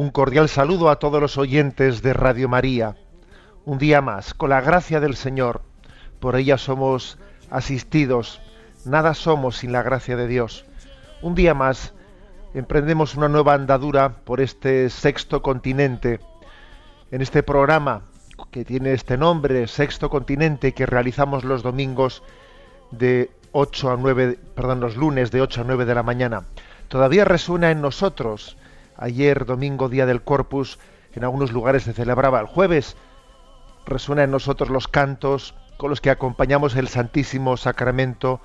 Un cordial saludo a todos los oyentes de Radio María. Un día más, con la gracia del Señor, por ella somos asistidos. Nada somos sin la gracia de Dios. Un día más, emprendemos una nueva andadura por este sexto continente. En este programa que tiene este nombre, Sexto Continente, que realizamos los domingos de 8 a 9, perdón, los lunes de 8 a 9 de la mañana. Todavía resuena en nosotros Ayer, domingo, día del Corpus, en algunos lugares se celebraba el jueves. Resuena en nosotros los cantos con los que acompañamos el Santísimo Sacramento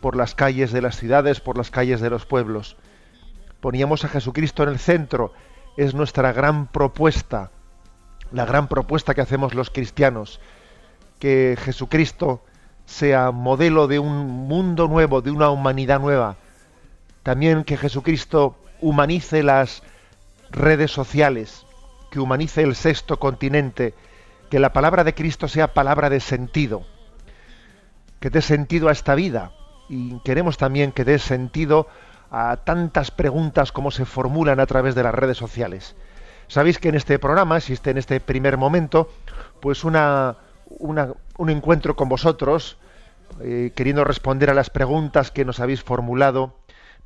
por las calles de las ciudades, por las calles de los pueblos. Poníamos a Jesucristo en el centro. Es nuestra gran propuesta, la gran propuesta que hacemos los cristianos. Que Jesucristo sea modelo de un mundo nuevo, de una humanidad nueva. También que Jesucristo humanice las redes sociales, que humanice el sexto continente, que la palabra de Cristo sea palabra de sentido, que dé sentido a esta vida. Y queremos también que dé sentido a tantas preguntas como se formulan a través de las redes sociales. Sabéis que en este programa existe en este primer momento pues una, un encuentro con vosotros, eh, queriendo responder a las preguntas que nos habéis formulado,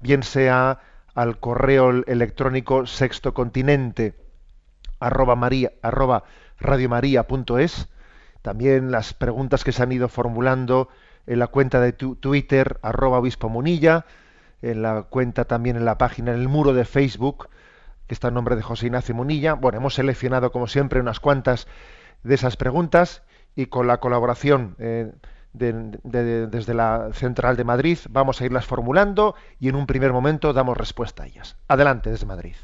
bien sea al correo electrónico sextocontinente arroba maría arroba radiomaria.es también las preguntas que se han ido formulando en la cuenta de Twitter arroba obispo munilla en la cuenta también en la página en el muro de Facebook que está en nombre de José Ignacio Munilla. Bueno hemos seleccionado como siempre unas cuantas de esas preguntas y con la colaboración eh, desde la Central de Madrid. Vamos a irlas formulando y en un primer momento damos respuesta a ellas. Adelante desde Madrid.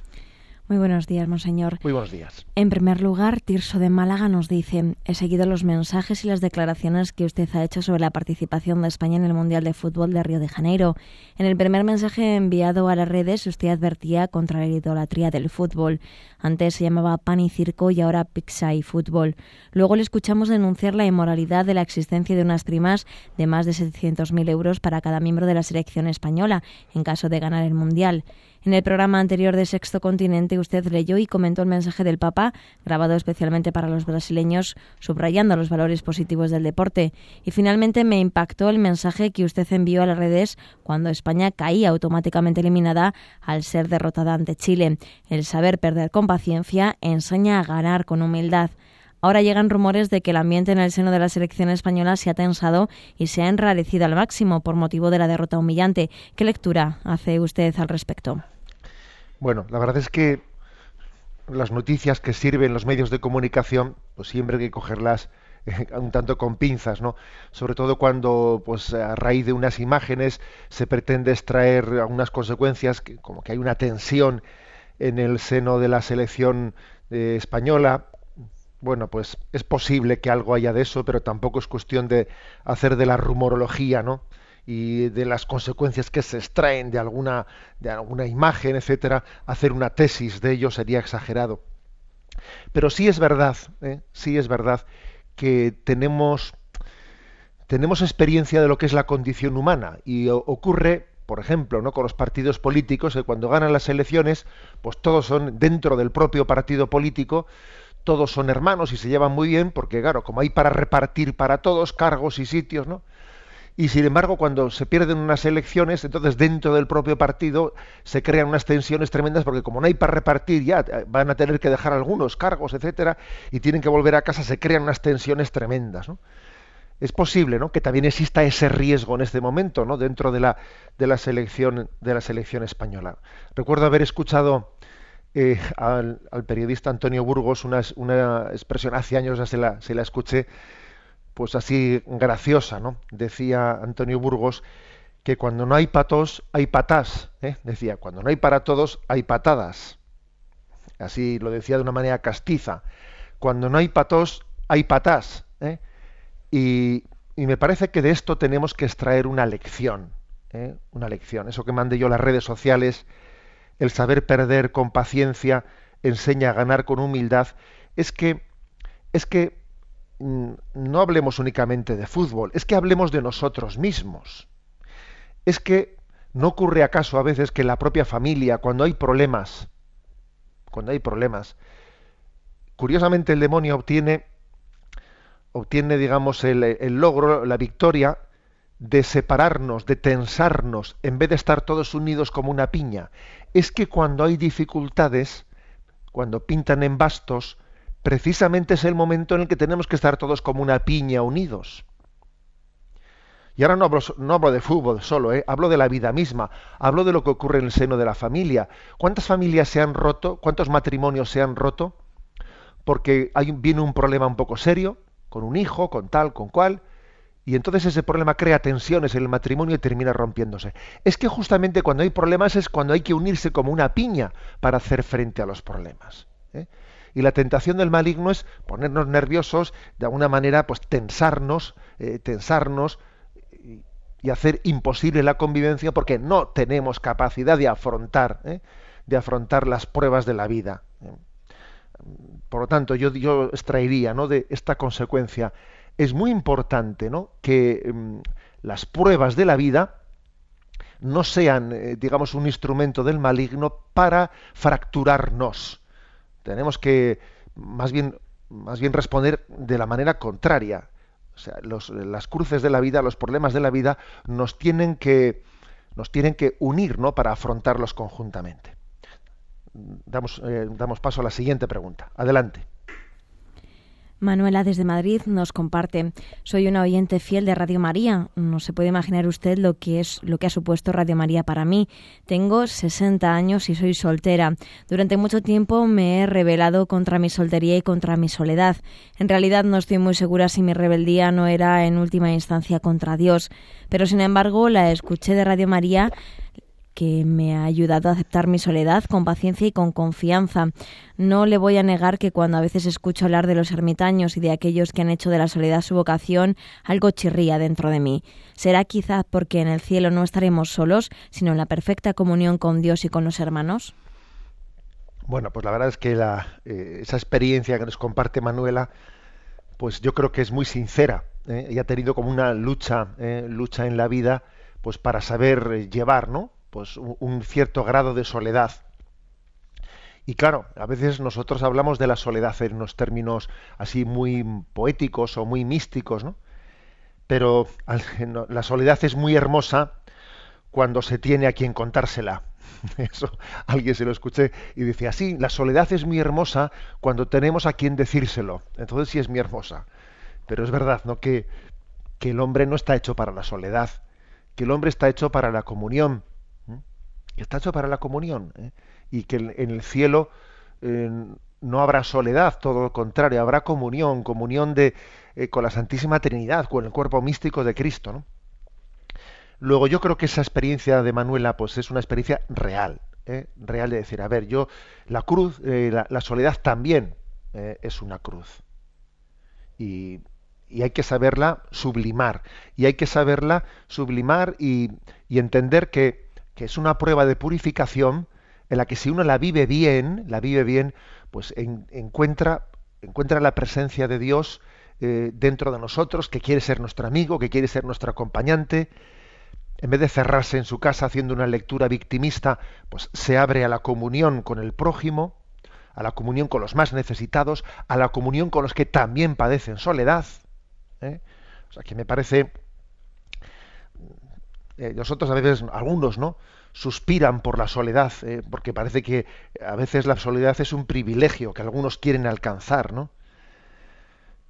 Muy buenos días, monseñor. Muy buenos días. En primer lugar, Tirso de Málaga nos dice, he seguido los mensajes y las declaraciones que usted ha hecho sobre la participación de España en el Mundial de Fútbol de Río de Janeiro. En el primer mensaje enviado a las redes, usted advertía contra la idolatría del fútbol. Antes se llamaba pan y circo y ahora pizza y fútbol. Luego le escuchamos denunciar la inmoralidad de la existencia de unas primas de más de 700.000 euros para cada miembro de la selección española en caso de ganar el Mundial. En el programa anterior de Sexto Continente usted leyó y comentó el mensaje del Papa, grabado especialmente para los brasileños, subrayando los valores positivos del deporte. Y finalmente me impactó el mensaje que usted envió a las redes cuando España caía automáticamente eliminada al ser derrotada ante Chile. El saber perder con paciencia enseña a ganar con humildad. Ahora llegan rumores de que el ambiente en el seno de la selección española se ha tensado y se ha enrarecido al máximo por motivo de la derrota humillante. ¿Qué lectura hace usted al respecto? Bueno, la verdad es que las noticias que sirven los medios de comunicación, pues siempre hay que cogerlas eh, un tanto con pinzas, ¿no? Sobre todo cuando, pues a raíz de unas imágenes se pretende extraer algunas consecuencias, que, como que hay una tensión en el seno de la selección eh, española, bueno, pues es posible que algo haya de eso, pero tampoco es cuestión de hacer de la rumorología, ¿no? Y de las consecuencias que se extraen de alguna de alguna imagen, etcétera, hacer una tesis de ello sería exagerado. Pero sí es verdad, ¿eh? sí es verdad que tenemos tenemos experiencia de lo que es la condición humana y ocurre por ejemplo, ¿no? con los partidos políticos, que cuando ganan las elecciones, pues todos son dentro del propio partido político, todos son hermanos y se llevan muy bien, porque claro, como hay para repartir para todos cargos y sitios, ¿no? Y sin embargo cuando se pierden unas elecciones, entonces dentro del propio partido se crean unas tensiones tremendas porque como no hay para repartir ya eh, van a tener que dejar algunos cargos, etcétera, y tienen que volver a casa, se crean unas tensiones tremendas. Es posible, ¿no? que también exista ese riesgo en este momento, ¿no? dentro de la de la selección de la selección española. Recuerdo haber escuchado eh, al, periodista Antonio Burgos una, una expresión hace años ya se la, se la escuché pues así graciosa, ¿no? Decía Antonio Burgos que cuando no hay patos hay patás, ¿eh? decía, cuando no hay para todos hay patadas. Así lo decía de una manera castiza. Cuando no hay patos hay patás. ¿eh? Y, me parece que de esto tenemos que extraer una lección, ¿eh? una lección. Eso que mandé yo las redes sociales, el saber perder con paciencia enseña a ganar con humildad, es que es que no hablemos únicamente de fútbol, es que hablemos de nosotros mismos. Es que no ocurre acaso a veces que la propia familia, cuando hay problemas, cuando hay problemas, curiosamente el demonio obtiene, obtiene, digamos, el, el logro, la victoria de separarnos, de tensarnos, en vez de estar todos unidos como una piña. Es que cuando hay dificultades, cuando pintan en bastos, precisamente es el momento en el que tenemos que estar todos como una piña unidos. Y ahora no hablo, no hablo de fútbol solo, ¿eh? hablo de la vida misma, hablo de lo que ocurre en el seno de la familia. ¿Cuántas familias se han roto? ¿Cuántos matrimonios se han roto? Porque hay, viene un problema un poco serio, con un hijo, con tal, con cual, y entonces ese problema crea tensiones en el matrimonio y termina rompiéndose. Es que justamente cuando hay problemas es cuando hay que unirse como una piña para hacer frente a los problemas. ¿eh? Y la tentación del maligno es ponernos nerviosos, de alguna manera, pues tensarnos, eh, tensarnos y, hacer imposible la convivencia porque no tenemos capacidad de afrontar, ¿eh? de afrontar las pruebas de la vida. Por lo tanto, yo, yo extraería ¿no? de esta consecuencia. Es muy importante ¿no? que mm, las pruebas de la vida no sean, eh, digamos, un instrumento del maligno para fracturarnos, tenemos que más bien, responder de la manera contraria. O sea, las cruces de la vida, los problemas de la vida nos tienen que, nos tienen que unir ¿no? para afrontarlos conjuntamente. Damos, eh, damos paso a la siguiente pregunta. Adelante. Manuela desde Madrid nos comparte, soy una oyente fiel de Radio María. No se puede imaginar usted lo que es lo que ha supuesto Radio María para mí. Tengo 60 años y soy soltera. Durante mucho tiempo me he rebelado contra mi soltería y contra mi soledad. En realidad no estoy muy segura si mi rebeldía no era en última instancia contra Dios, pero sin embargo la escuché de Radio María que me ha ayudado a aceptar mi soledad con paciencia y con confianza. No le voy a negar que cuando a veces escucho hablar de los ermitaños y de aquellos que han hecho de la soledad su vocación, algo chirría dentro de mí. ¿Será quizás porque en el cielo no estaremos solos, sino en la perfecta comunión con Dios y con los hermanos? Bueno, pues la verdad es que eh, esa experiencia que nos comparte Manuela, pues yo creo que es muy sincera. ¿eh? ha tenido como una lucha, ¿eh? lucha en la vida, pues para saber llevar, ¿no? Pues un cierto grado de soledad. Y claro, a veces nosotros hablamos de la soledad en unos términos así muy poéticos o muy místicos, ¿no? Pero la soledad es muy hermosa cuando se tiene a quien contársela. Eso alguien se lo escuché y decía, sí, la soledad es muy hermosa cuando tenemos a quien decírselo. Entonces sí es muy hermosa. Pero es verdad, ¿no? Que, que el hombre no está hecho para la soledad, que el hombre está hecho para la comunión, está hecho para la comunión ¿eh? y que en el cielo eh, no habrá soledad, todo lo contrario, habrá comunión, comunión de, eh, con la Santísima Trinidad, con el cuerpo místico de Cristo. Luego yo creo que esa experiencia de Manuela pues es una experiencia real, real de decir, a ver, yo la cruz, la, soledad también es una cruz. Y, y, hay que saberla sublimar, y hay que saberla sublimar y, y entender que que es una prueba de purificación en la que si uno la vive bien, la vive bien, pues encuentra, encuentra la presencia de Dios eh, dentro de nosotros, que quiere ser nuestro amigo, que quiere ser nuestro acompañante. En vez de cerrarse en su casa haciendo una lectura victimista, pues se abre a la comunión con el prójimo, a la comunión con los más necesitados, a la comunión con los que también padecen soledad. ¿eh? O sea que me parece eh, nosotros a veces, algunos, ¿no? Suspiran por la soledad, eh, porque parece que a veces la soledad es un privilegio que algunos quieren alcanzar, ¿no?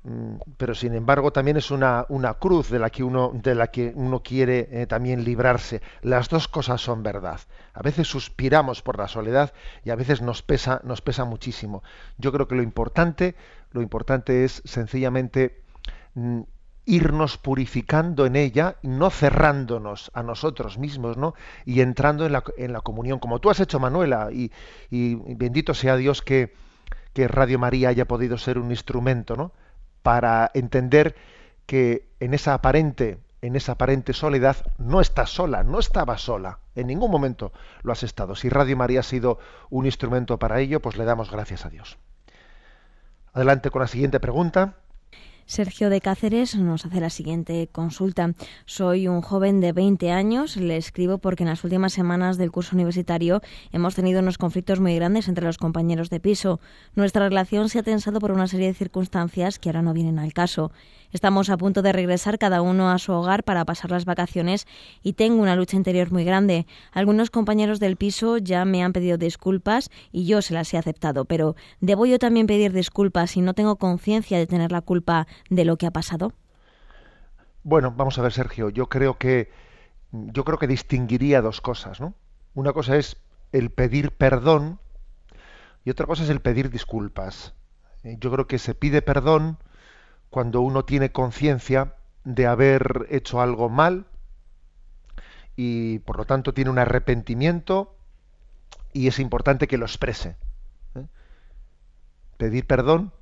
Mm, pero sin embargo también es una, una, cruz de la que uno, de la que uno quiere eh, también librarse. Las dos cosas son verdad. A veces suspiramos por la soledad y a veces nos pesa, nos pesa muchísimo. Yo creo que lo importante, lo importante es sencillamente mm, irnos purificando en ella, no cerrándonos a nosotros mismos, ¿no? Y entrando en la, en la comunión, como tú has hecho, Manuela, y, bendito sea Dios que, que Radio María haya podido ser un instrumento, ¿no? Para entender que en esa aparente, en esa aparente soledad no estás sola, no estaba sola, en ningún momento lo has estado. Si Radio María ha sido un instrumento para ello, pues le damos gracias a Dios. Adelante con la siguiente pregunta. Sergio de Cáceres nos hace la siguiente consulta. Soy un joven de 20 años, le escribo porque en las últimas semanas del curso universitario hemos tenido unos conflictos muy grandes entre los compañeros de piso. Nuestra relación se ha tensado por una serie de circunstancias que ahora no vienen al caso. Estamos a punto de regresar cada uno a su hogar para pasar las vacaciones y tengo una lucha interior muy grande. Algunos compañeros del piso ya me han pedido disculpas y yo se las he aceptado, pero ¿debo yo también pedir disculpas si no tengo conciencia de tener la culpa de lo que ha pasado? Bueno, vamos a ver, Sergio. Yo creo que yo creo que distinguiría dos cosas, ¿no? Una cosa es el pedir perdón y otra cosa es el pedir disculpas. Eh, yo creo que se pide perdón cuando uno tiene conciencia de haber hecho algo mal y por lo tanto tiene un arrepentimiento y es importante que lo exprese. ¿eh? Pedir perdón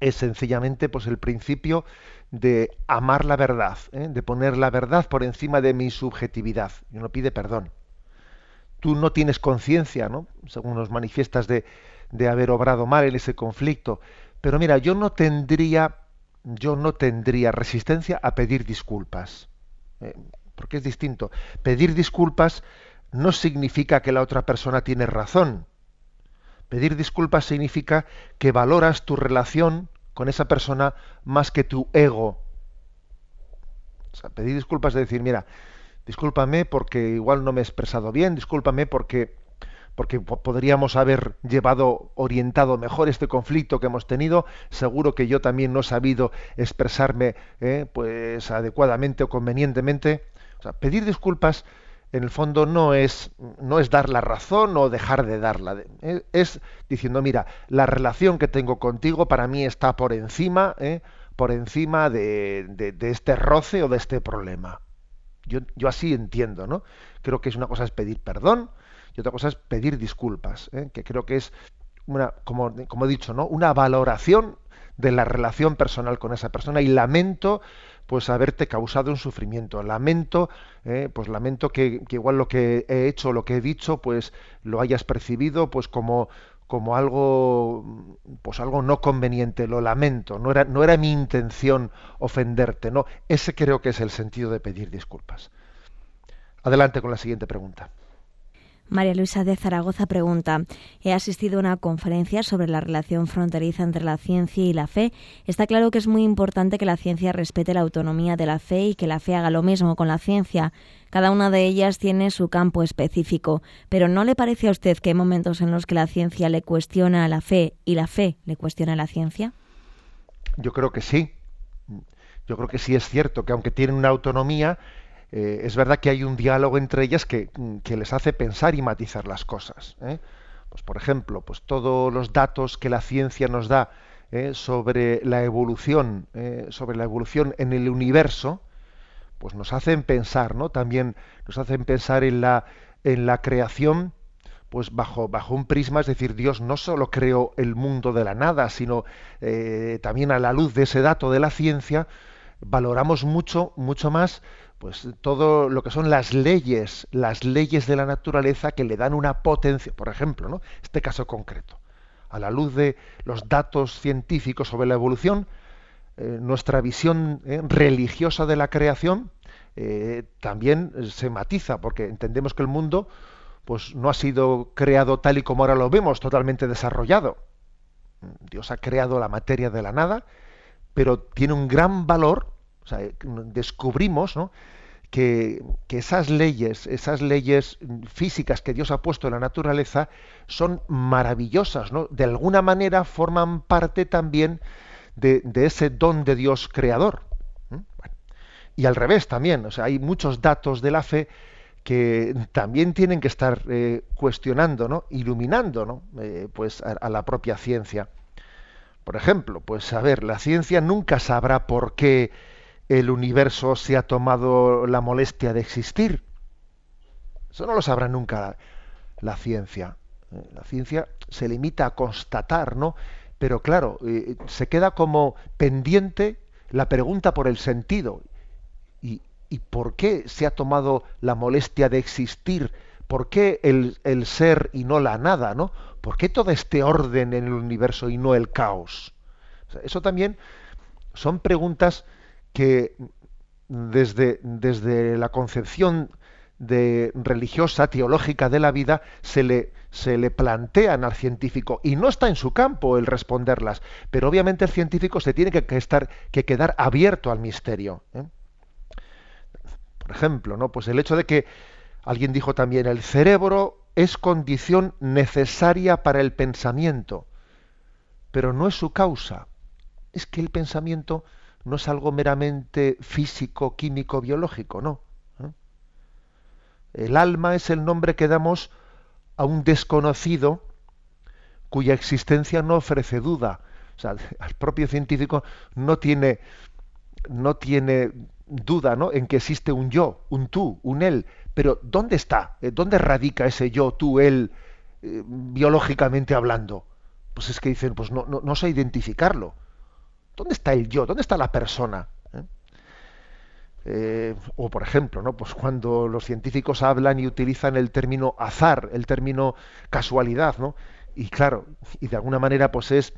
es sencillamente pues el principio de amar la verdad, ¿eh? de poner la verdad por encima de mi subjetividad. Y uno pide perdón. Tú no tienes conciencia, ¿no? según nos manifiestas, de, de haber obrado mal en ese conflicto. Pero mira, yo no tendría yo no tendría resistencia a pedir disculpas. Eh, porque es distinto. Pedir disculpas no significa que la otra persona tiene razón. Pedir disculpas significa que valoras tu relación con esa persona más que tu ego. O sea, pedir disculpas es decir, mira, discúlpame porque igual no me he expresado bien, discúlpame porque porque podríamos haber llevado orientado mejor este conflicto que hemos tenido. Seguro que yo también no he sabido expresarme eh, pues adecuadamente o convenientemente. Pedir disculpas en el fondo no es no es dar la razón o dejar de darla. Eh, es diciendo, mira, la relación que tengo contigo para mí está por encima, eh, por encima de, de, este roce o de este problema. Yo, yo así entiendo, ¿no? Creo que es una cosa es pedir perdón, y otra cosa es pedir disculpas, ¿eh? que creo que es una, como, he dicho, ¿no? una valoración de la relación personal con esa persona y lamento pues haberte causado un sufrimiento lamento ¿eh? pues lamento que, igual lo que he hecho lo que he dicho pues lo hayas percibido pues como como algo pues algo no conveniente lo lamento no era no era mi intención ofenderte no ese creo que es el sentido de pedir disculpas adelante con la siguiente pregunta María Luisa de Zaragoza pregunta, he asistido a una conferencia sobre la relación fronteriza entre la ciencia y la fe. Está claro que es muy importante que la ciencia respete la autonomía de la fe y que la fe haga lo mismo con la ciencia. Cada una de ellas tiene su campo específico, pero ¿no le parece a usted que hay momentos en los que la ciencia le cuestiona a la fe y la fe le cuestiona a la ciencia? Yo creo que sí. Yo creo que sí es cierto que aunque tienen una autonomía, eh, es verdad que hay un diálogo entre ellas que, les hace pensar y matizar las cosas. ¿eh? Pues, por ejemplo, pues todos los datos que la ciencia nos da ¿eh? sobre la evolución, sobre la evolución en el universo, pues nos hacen pensar, ¿no? También nos hacen pensar en la, en la creación, pues bajo, bajo un prisma, es decir, Dios no solo creó el mundo de la nada, sino también a la luz de ese dato de la ciencia, valoramos mucho, mucho más pues todo lo que son las leyes, las leyes de la naturaleza que le dan una potencia, por ejemplo, ¿no? Este caso concreto, a la luz de los datos científicos sobre la evolución, eh, nuestra visión eh, religiosa de la creación eh, también se matiza, porque entendemos que el mundo pues no ha sido creado tal y como ahora lo vemos, totalmente desarrollado. Dios ha creado la materia de la nada, pero tiene un gran valor, descubrimos ¿no? que, esas leyes, esas leyes físicas que Dios ha puesto en la naturaleza son maravillosas, ¿no? De alguna manera forman parte también de, ese don de Dios creador. Y al revés también, o sea, hay muchos datos de la fe que también tienen que estar eh, cuestionando, ¿no? iluminando ¿no? Eh, pues a, la propia ciencia. Por ejemplo, pues a ver, la ciencia nunca sabrá por qué el universo se ha tomado la molestia de existir. Eso no lo sabrá nunca la, ciencia. La ciencia se limita a constatar, ¿no? Pero claro, eh, se queda como pendiente la pregunta por el sentido. ¿Y, por qué se ha tomado la molestia de existir? ¿Por qué el, el ser y no la nada, ¿no? ¿Por qué todo este orden en el universo y no el caos? eso también son preguntas que desde, desde la concepción religiosa, teológica de la vida, se le, se le plantean al científico y no está en su campo el responderlas, pero obviamente el científico se tiene que, estar, que quedar abierto al misterio. ¿eh? Por ejemplo, ¿no? Pues el hecho de que alguien dijo también el cerebro es condición necesaria para el pensamiento, pero no es su causa. Es que el pensamiento no es algo meramente físico, químico, biológico, no. ¿Eh? El alma es el nombre que damos a un desconocido cuya existencia no ofrece duda. O sea, el propio científico no tiene, no tiene duda ¿no? en que existe un yo, un tú, un él. Pero ¿dónde está? Eh, ¿Dónde radica ese yo, tú, él, eh, biológicamente hablando? Pues es que dicen, pues no, no, sé identificarlo. ¿Dónde está el yo? ¿Dónde está la persona? Eh, o por ejemplo, ¿no? Pues cuando los científicos hablan y utilizan el término azar, el término casualidad, ¿no? Y claro, y de alguna manera, pues es,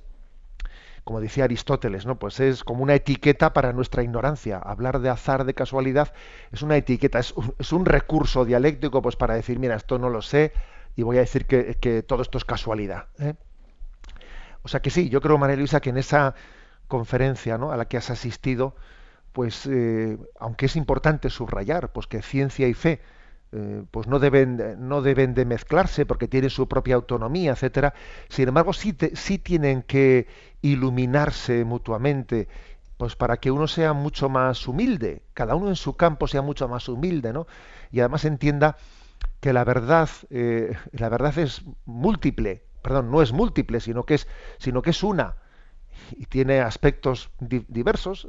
como decía Aristóteles, ¿no? Pues es como una etiqueta para nuestra ignorancia. Hablar de azar, de casualidad, es una etiqueta, es un, recurso dialéctico, pues para decir, mira, esto no lo sé, y voy a decir que, todo esto es casualidad. ¿eh? O sea que sí, yo creo, María Luisa, que en esa conferencia ¿no? a la que has asistido, pues eh, aunque es importante subrayar pues que ciencia y fe eh, pues no deben no deben de mezclarse porque tienen su propia autonomía etcétera. Sin embargo sí, sí tienen que iluminarse mutuamente pues para que uno sea mucho más humilde cada uno en su campo sea mucho más humilde no y además entienda que la verdad eh, la verdad es múltiple perdón no es múltiple sino que es sino que es una y tiene aspectos diversos,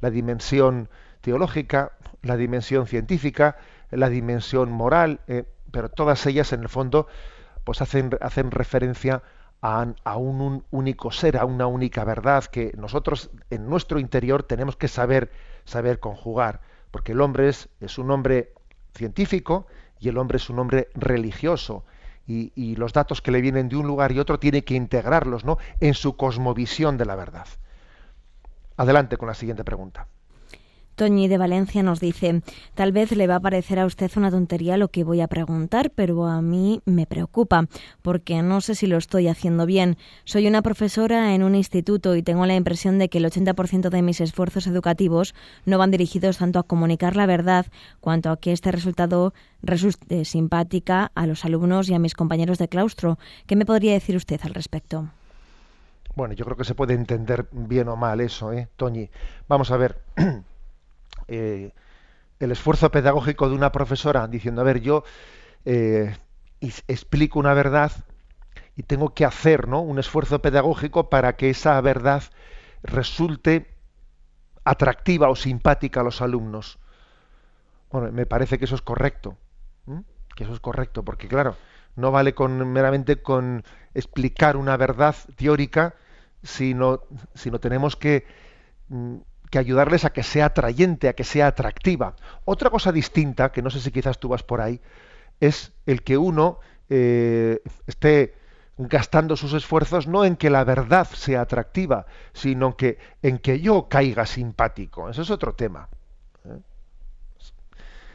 la dimensión teológica, la dimensión científica, la dimensión moral, eh, pero todas ellas en el fondo pues hacen, hacen referencia a, a un, un, único ser, a una única verdad que nosotros en nuestro interior tenemos que saber, saber conjugar, porque el hombre es, es un hombre científico y el hombre es un hombre religioso y, los datos que le vienen de un lugar y otro tiene que integrarlos ¿no? en su cosmovisión de la verdad. Adelante con la siguiente pregunta. Toñi de Valencia nos dice, tal vez le va a parecer a usted una tontería lo que voy a preguntar, pero a mí me preocupa, porque no sé si lo estoy haciendo bien. Soy una profesora en un instituto y tengo la impresión de que el 80% de mis esfuerzos educativos no van dirigidos tanto a comunicar la verdad cuanto a que este resultado resulte simpática a los alumnos y a mis compañeros de claustro. ¿Qué me podría decir usted al respecto? Bueno, yo creo que se puede entender bien o mal eso, ¿eh, Toñi? Vamos a ver. Eh, el esfuerzo pedagógico de una profesora diciendo, a ver, yo eh, explico una verdad y tengo que hacer ¿no? un esfuerzo pedagógico para que esa verdad resulte atractiva o simpática a los alumnos. Bueno, me parece que eso es correcto. Que eso es correcto, porque claro, no vale con meramente con explicar una verdad teórica, sino, sino tenemos que mm, que ayudarles a que sea atrayente, a que sea atractiva. Otra cosa distinta, que no sé si quizás tú vas por ahí, es el que uno eh, esté gastando sus esfuerzos no en que la verdad sea atractiva, sino que en que yo caiga simpático. Eso es otro tema. ¿eh?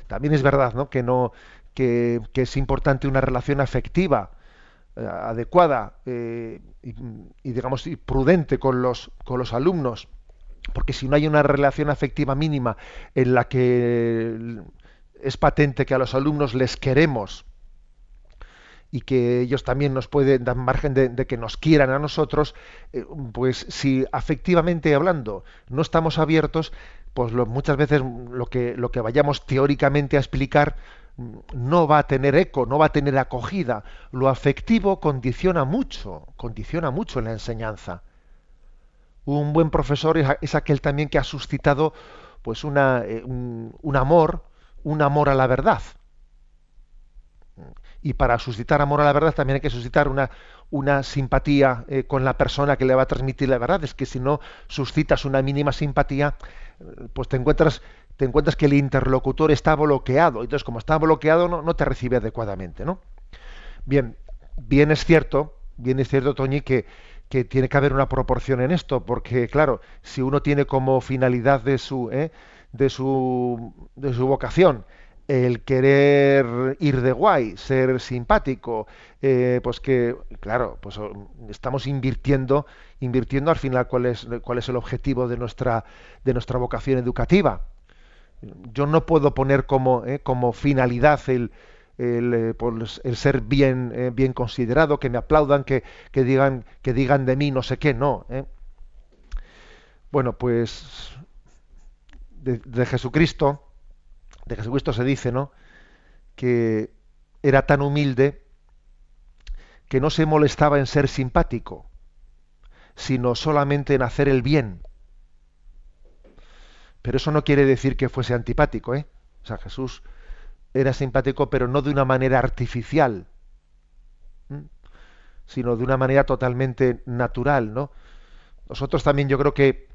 También es verdad, ¿no? Que no que, es importante una relación afectiva eh, adecuada y, y, digamos y prudente con los con los alumnos porque si no hay una relación afectiva mínima en la que es patente que a los alumnos les queremos y que ellos también nos pueden dar margen de, que nos quieran a nosotros, eh, pues si afectivamente hablando no estamos abiertos, pues muchas veces lo que, lo que vayamos teóricamente a explicar no va a tener eco, no va a tener acogida. Lo afectivo condiciona mucho, condiciona mucho en la enseñanza. Un buen profesor es, aquel también que ha suscitado pues una, eh, un amor, un amor a la verdad y para suscitar amor a la verdad también hay que suscitar una, una simpatía eh, con la persona que le va a transmitir la verdad. Es que si no suscitas una mínima simpatía, eh, pues te encuentras, te encuentras que el interlocutor está bloqueado. Entonces, como está bloqueado, no, no te recibe adecuadamente. ¿no? Bien, bien es cierto, bien es cierto, Toñi, que, que tiene que haber una proporción en esto, porque claro, si uno tiene como finalidad de su, eh, de su, de su vocación el querer ir de guay, ser simpático, eh, pues que, claro, pues estamos invirtiendo, invirtiendo al final cuál es, cuál es el objetivo de nuestra, de nuestra vocación educativa. Yo no puedo poner como, eh, como finalidad el, el, eh, el ser bien, bien considerado, que me aplaudan, que, que, digan, que digan de mí no sé qué, no. Bueno, pues de, de Jesucristo, de Jesucristo se dice, ¿no? Que era tan humilde que no se molestaba en ser simpático, sino solamente en hacer el bien. Pero eso no quiere decir que fuese antipático, ¿eh? O sea, Jesús era simpático, pero no de una manera artificial, sino de una manera totalmente natural, ¿no? Nosotros también yo creo que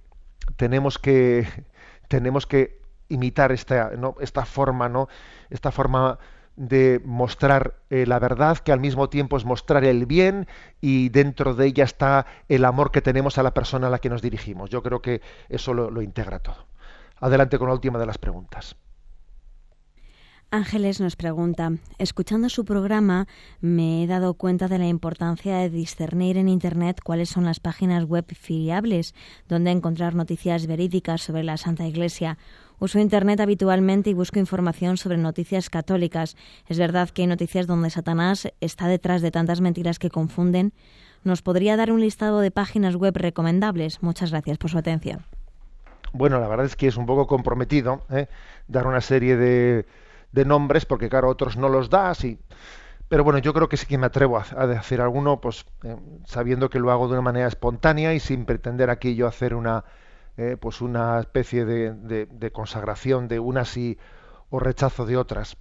tenemos que tenemos que imitar esta, ¿no? esta forma, ¿no? Esta forma de mostrar eh, la verdad, que al mismo tiempo es mostrar el bien y dentro de ella está el amor que tenemos a la persona a la que nos dirigimos. Yo creo que eso lo integra todo. Adelante con la última de las preguntas. Ángeles nos pregunta, escuchando su programa me he dado cuenta de la importancia de discernir en Internet cuáles son las páginas web fiables donde encontrar noticias verídicas sobre la Santa Iglesia. Uso Internet habitualmente y busco información sobre noticias católicas. Es verdad que hay noticias donde Satanás está detrás de tantas mentiras que confunden. ¿Nos podría dar un listado de páginas web recomendables? Muchas gracias por su atención. Bueno, la verdad es que es un poco comprometido ¿eh? dar una serie de de nombres, porque claro, otros no los das y... Pero bueno, yo creo que sí que me atrevo a, a decir alguno, pues eh, sabiendo que lo hago de una manera espontánea y sin pretender aquí yo hacer una, eh, pues una especie de, de, consagración de unas y o rechazo de otras.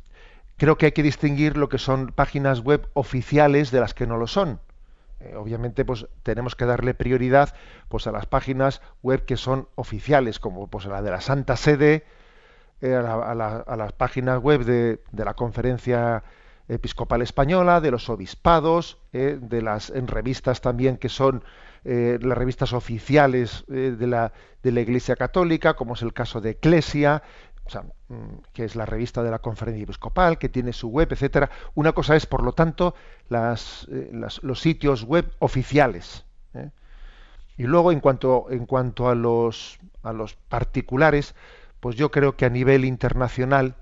Creo que hay que distinguir lo que son páginas web oficiales de las que no lo son. Eh, obviamente, pues tenemos que darle prioridad pues a las páginas web que son oficiales, como pues la de la Santa Sede, eh, a, las páginas web de, la Conferencia Episcopal Española, de los obispados, eh, de las en revistas también que son eh, las revistas oficiales de, la, de la Iglesia Católica, como es el caso de Eclesia, mm, que es la revista de la Conferencia Episcopal, que tiene su web, etcétera. Una cosa es, por lo tanto, los sitios web oficiales. Y luego, en cuanto, en cuanto a, los, a los particulares, pues yo creo que a nivel internacional,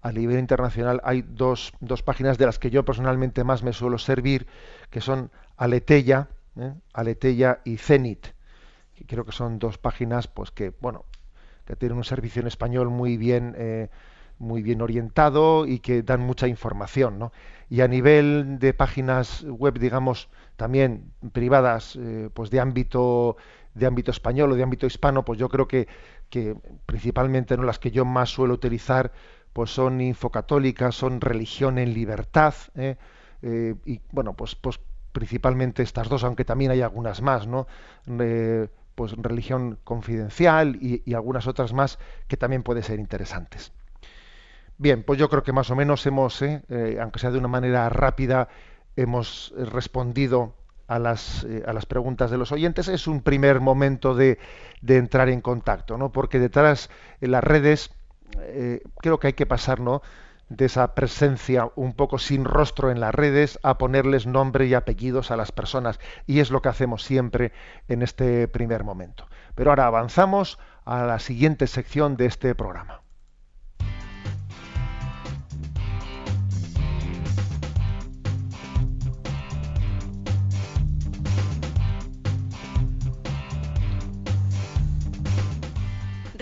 a nivel internacional hay dos, dos páginas de las que yo personalmente más me suelo servir, que son Aleteya, ¿eh? Y Zenit. Que creo que son dos páginas, pues que, bueno, que tienen un servicio en español muy bien, eh, muy bien orientado y que dan mucha información, ¿no? Y a nivel de páginas web, digamos, también privadas, eh, pues de ámbito de ámbito español o de ámbito hispano, pues yo creo que que principalmente no las que yo más suelo utilizar pues son infocatólicas, son religión en libertad, ¿eh? Eh, y bueno, pues, pues principalmente estas dos, aunque también hay algunas más, ¿no? pues religión confidencial y, algunas otras más que también pueden ser interesantes. Bien, pues yo creo que más o menos hemos, ¿eh? aunque sea de una manera rápida, hemos respondido a las, eh, a las preguntas de los oyentes, es un primer momento de, de entrar en contacto, ¿no? Porque detrás en las redes eh, creo que hay que pasar, ¿no? de esa presencia un poco sin rostro en las redes a ponerles nombre y apellidos a las personas y es lo que hacemos siempre en este primer momento. Pero ahora avanzamos a la siguiente sección de este programa.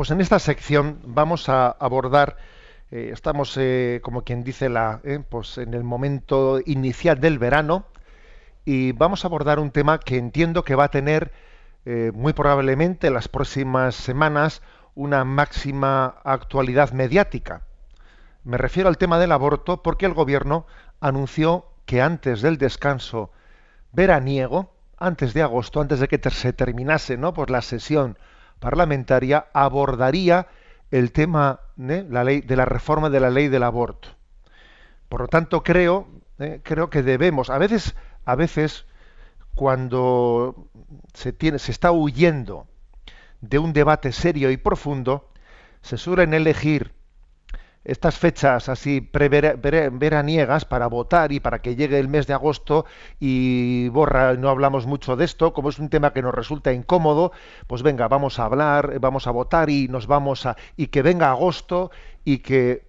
Pues en esta sección vamos a abordar, eh, estamos eh, como quien dice la, eh, pues en el momento inicial del verano y vamos a abordar un tema que entiendo que va a tener muy probablemente en las próximas semanas una máxima actualidad mediática. Me refiero al tema del aborto porque el gobierno anunció que antes del descanso veraniego, antes de agosto, antes de que se terminase ¿no? pues la sesión parlamentaria abordaría el tema ¿eh? la ley, de la reforma de la ley del aborto. Por lo tanto, creo, ¿eh? creo que debemos, a veces, a veces, cuando se, tiene, se está huyendo de un debate serio y profundo, se suelen elegir estas fechas así preveraniegas para votar y para que llegue el mes de agosto y borra, no hablamos mucho de esto, como es un tema que nos resulta incómodo, pues venga, vamos a hablar, vamos a votar y nos vamos a y que venga agosto y que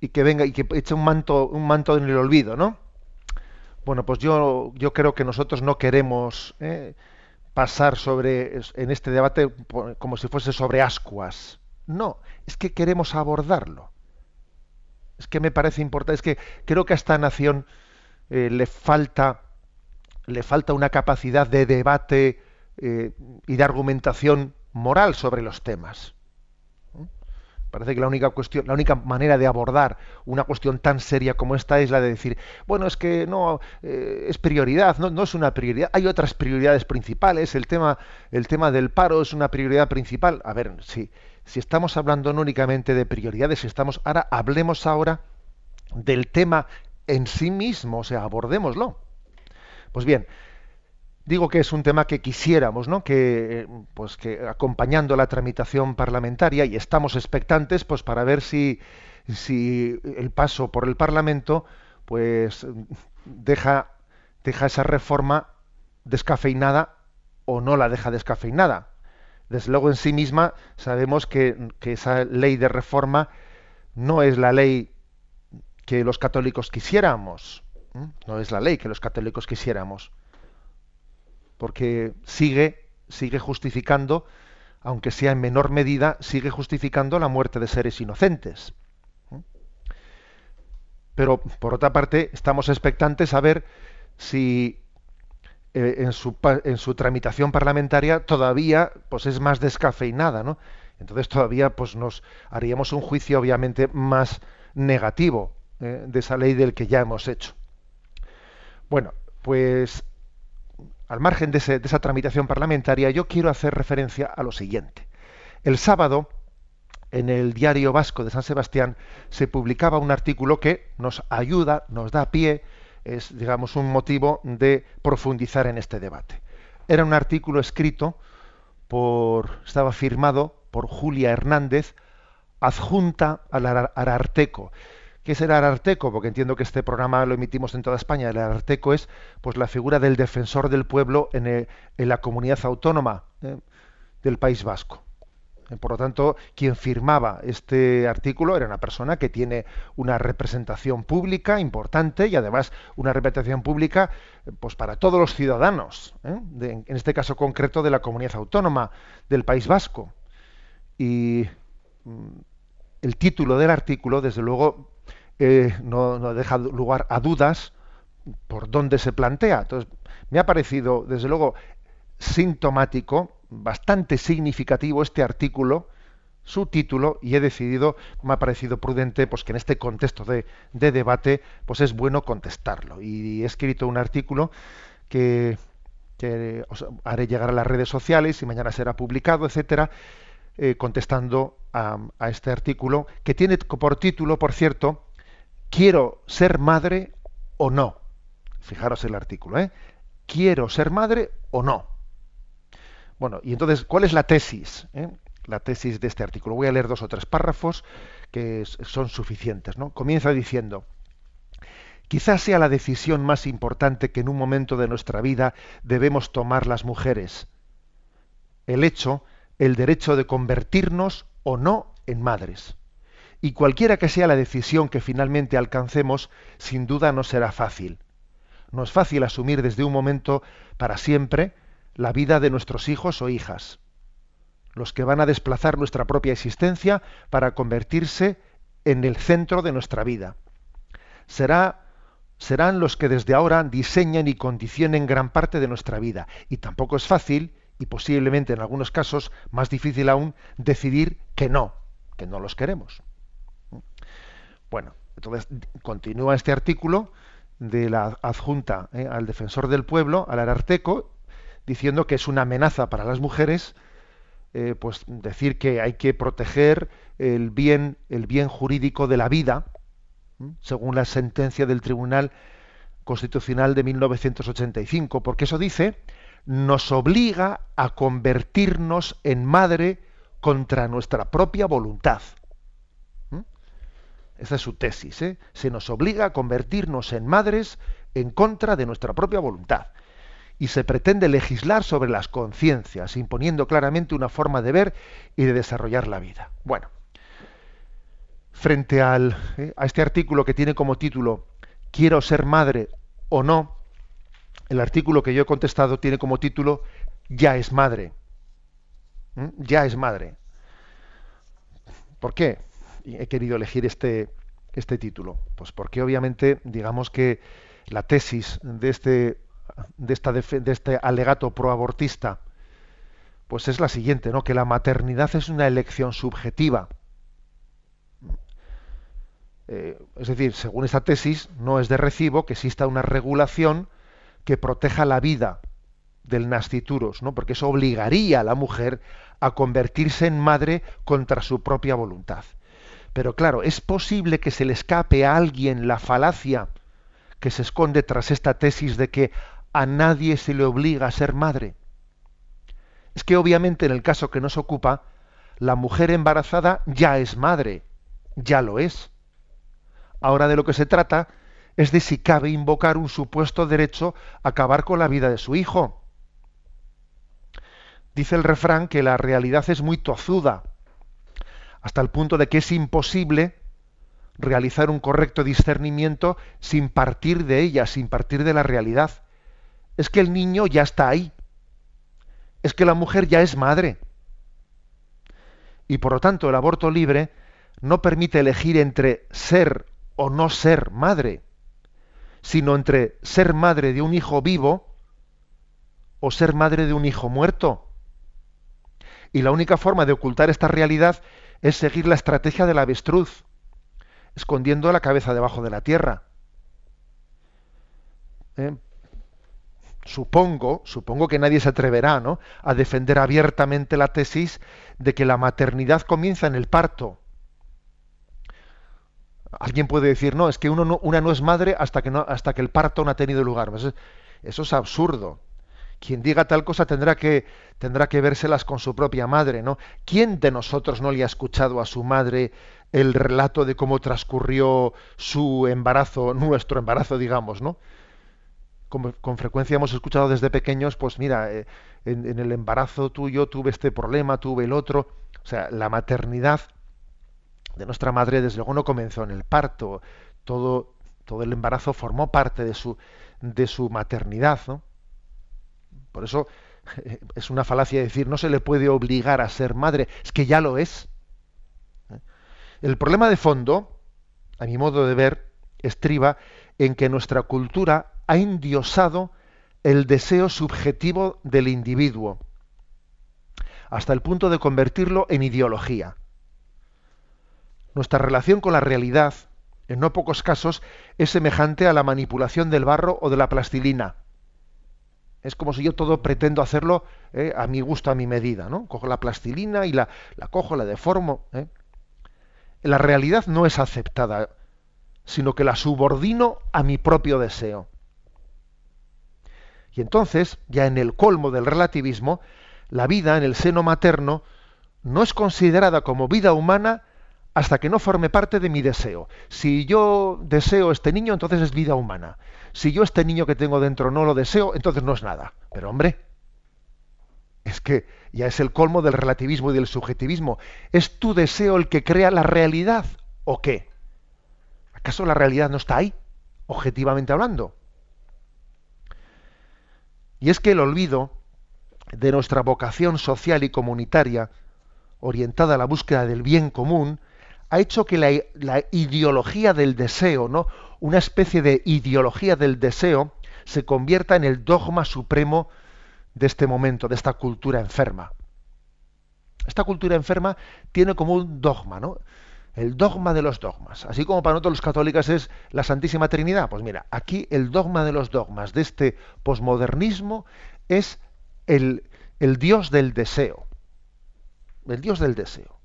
y que venga y que eche un manto un manto en el olvido, ¿no? Bueno, pues yo yo creo que nosotros no queremos ¿eh? pasar sobre en este debate como si fuese sobre ascuas no, es que queremos abordarlo. Es que me parece importante, es que creo que a esta nación eh, le falta le falta una capacidad de debate eh, y de argumentación moral sobre los temas. Parece que la única cuestión, la única manera de abordar una cuestión tan seria como esta es la de decir, bueno, es que no eh, es prioridad, no, es una prioridad. Hay otras prioridades principales. El tema, el tema del paro es una prioridad principal. A ver, si, si estamos hablando no únicamente de prioridades, estamos ahora hablemos ahora del tema en sí mismo, o sea, abordémoslo. Pues bien, digo que es un tema que quisiéramos, ¿no? Que, pues que acompañando la tramitación parlamentaria y estamos expectantes, pues para ver si, si el paso por el Parlamento, pues deja, deja esa reforma descafeinada o no la deja descafeinada. Desde luego en sí misma sabemos que, esa ley de reforma no es la ley que los católicos quisiéramos. No es la ley que los católicos quisiéramos porque sigue, sigue justificando, aunque sea en menor medida, sigue justificando la muerte de seres inocentes. Pero, por otra parte, estamos expectantes a ver si eh, en, su, en, su, tramitación parlamentaria todavía pues, es más descafeinada, ¿no? Entonces todavía pues, nos haríamos un juicio obviamente más negativo eh, de esa ley del que ya hemos hecho. Bueno, pues al margen de, esa tramitación parlamentaria, yo quiero hacer referencia a lo siguiente. El sábado, en el diario vasco de San Sebastián, se publicaba un artículo que nos ayuda, nos da pie, es, digamos, un motivo de profundizar en este debate. Era un artículo escrito por, estaba firmado por Julia Hernández, adjunta al Ararteco. ¿Qué es el Ararteco? Porque entiendo que este programa lo emitimos en toda España. El Ararteco es pues la figura del defensor del pueblo en, eh, la comunidad autónoma eh, del País Vasco. Eh, por lo tanto, quien firmaba este artículo era una persona que tiene una representación pública importante y además una representación pública pues para todos los ciudadanos, en este caso concreto de la comunidad autónoma del País Vasco. Y mm, el título del artículo, desde luego, eh, no, deja lugar a dudas por dónde se plantea. Entonces, me ha parecido, desde luego, sintomático, bastante significativo este artículo, su título, y he decidido, me ha parecido prudente, pues que en este contexto de, debate, pues es bueno contestarlo. Y he escrito un artículo que, os haré llegar a las redes sociales y mañana será publicado, etcétera, eh, contestando a, a este artículo, que tiene por título, por cierto, quiero ser madre o no. Fijaros el artículo, ¿eh? Quiero ser madre o no. Bueno, y entonces, ¿cuál es la tesis? Eh? La tesis de este artículo. Voy a leer dos o tres párrafos que son suficientes. ¿no? Comienza diciendo, quizás sea la decisión más importante que en un momento de nuestra vida debemos tomar las mujeres. El hecho, el derecho de convertirnos o no en madres. Y cualquiera que sea la decisión que finalmente alcancemos, sin duda no será fácil. No es fácil asumir desde un momento para siempre la vida de nuestros hijos o hijas los que van a desplazar nuestra propia existencia para convertirse en el centro de nuestra vida. Será, serán los que desde ahora diseñen y condicionen gran parte de nuestra vida. Y tampoco es fácil, y posiblemente en algunos casos más difícil aún, decidir que no, que no los queremos. Bueno, entonces continúa este artículo de la adjunta eh, al defensor del pueblo, al Ararteco, diciendo que es una amenaza para las mujeres eh, pues decir que hay que proteger el bien, el bien jurídico de la vida, según la sentencia del Tribunal Constitucional de 1985, porque eso dice, nos obliga a convertirnos en madre contra nuestra propia voluntad. Esa es su tesis. ¿eh? Se nos obliga a convertirnos en madres en contra de nuestra propia voluntad y se pretende legislar sobre las conciencias, imponiendo claramente una forma de ver y de desarrollar la vida. Bueno, frente al, eh, a este artículo que tiene como título ¿Quiero ser madre o no? El artículo que yo he contestado tiene como título Ya es madre. ¿Mm? Ya es madre. ¿Por qué he querido elegir este, este título? Pues porque obviamente, digamos que la tesis de este de, esta, de este alegato proabortista, pues es la siguiente, ¿no? Que la maternidad es una elección subjetiva. Eh, es decir, según esta tesis, no es de recibo que exista una regulación que proteja la vida del nasciturus, ¿no? Porque eso obligaría a la mujer a convertirse en madre contra su propia voluntad. Pero claro, es posible que se le escape a alguien la falacia que se esconde tras esta tesis de que a nadie se le obliga a ser madre. Es que obviamente en el caso que nos ocupa, la mujer embarazada ya es madre, ya lo es. Ahora de lo que se trata es de si cabe invocar un supuesto derecho a acabar con la vida de su hijo. Dice el refrán que la realidad es muy tozuda, hasta el punto de que es imposible realizar un correcto discernimiento sin partir de ella, sin partir de la realidad es que el niño ya está ahí. Es que la mujer ya es madre. Y por lo tanto el aborto libre no permite elegir entre ser o no ser madre, sino entre ser madre de un hijo vivo o ser madre de un hijo muerto. Y la única forma de ocultar esta realidad es seguir la estrategia del avestruz, escondiendo la cabeza debajo de la tierra. ¿Eh? Supongo, supongo que nadie se atreverá ¿no? a defender abiertamente la tesis de que la maternidad comienza en el parto. Alguien puede decir, no, es que uno no, una no es madre hasta que, no, hasta que el parto no ha tenido lugar. Pues eso es absurdo. Quien diga tal cosa tendrá que, tendrá que vérselas con su propia madre, ¿no? ¿Quién de nosotros no le ha escuchado a su madre el relato de cómo transcurrió su embarazo, nuestro embarazo, digamos, ¿no? Con frecuencia hemos escuchado desde pequeños, pues mira, eh, en, el embarazo tuyo tuve este problema, tuve el otro. O sea, la maternidad de nuestra madre desde luego no comenzó en el parto. Todo, todo el embarazo formó parte de su, de su maternidad. ¿no? Por eso es una falacia decir no se le puede obligar a ser madre, es que ya lo es. ¿eh? El problema de fondo, a mi modo de ver, estriba en que nuestra cultura ha endiosado el deseo subjetivo del individuo, hasta el punto de convertirlo en ideología. Nuestra relación con la realidad, en no pocos casos, es semejante a la manipulación del barro o de la plastilina. Es como si yo todo pretendo hacerlo eh, a mi gusto, a mi medida, ¿no? Cojo la plastilina y la, cojo, la deformo. ¿eh? La realidad no es aceptada sino que la subordino a mi propio deseo. Y entonces, ya en el colmo del relativismo, la vida en el seno materno no es considerada como vida humana hasta que no forme parte de mi deseo. Si yo deseo este niño, entonces es vida humana. Si yo este niño que tengo dentro no lo deseo, entonces no es nada. Pero hombre, es que ya es el colmo del relativismo y del subjetivismo. ¿Es tu deseo el que crea la realidad o qué? ¿Acaso la realidad no está ahí, objetivamente hablando? Y es que el olvido de nuestra vocación social y comunitaria, orientada a la búsqueda del bien común, ha hecho que la, ideología del deseo, ¿no? una especie de ideología del deseo, se convierta en el dogma supremo de este momento, de esta cultura enferma. Esta cultura enferma tiene como un dogma, ¿no? El dogma de los dogmas. Así como para nosotros los católicos es la Santísima Trinidad. Pues mira, aquí el dogma de los dogmas de este posmodernismo es el, el Dios del deseo. El Dios del deseo.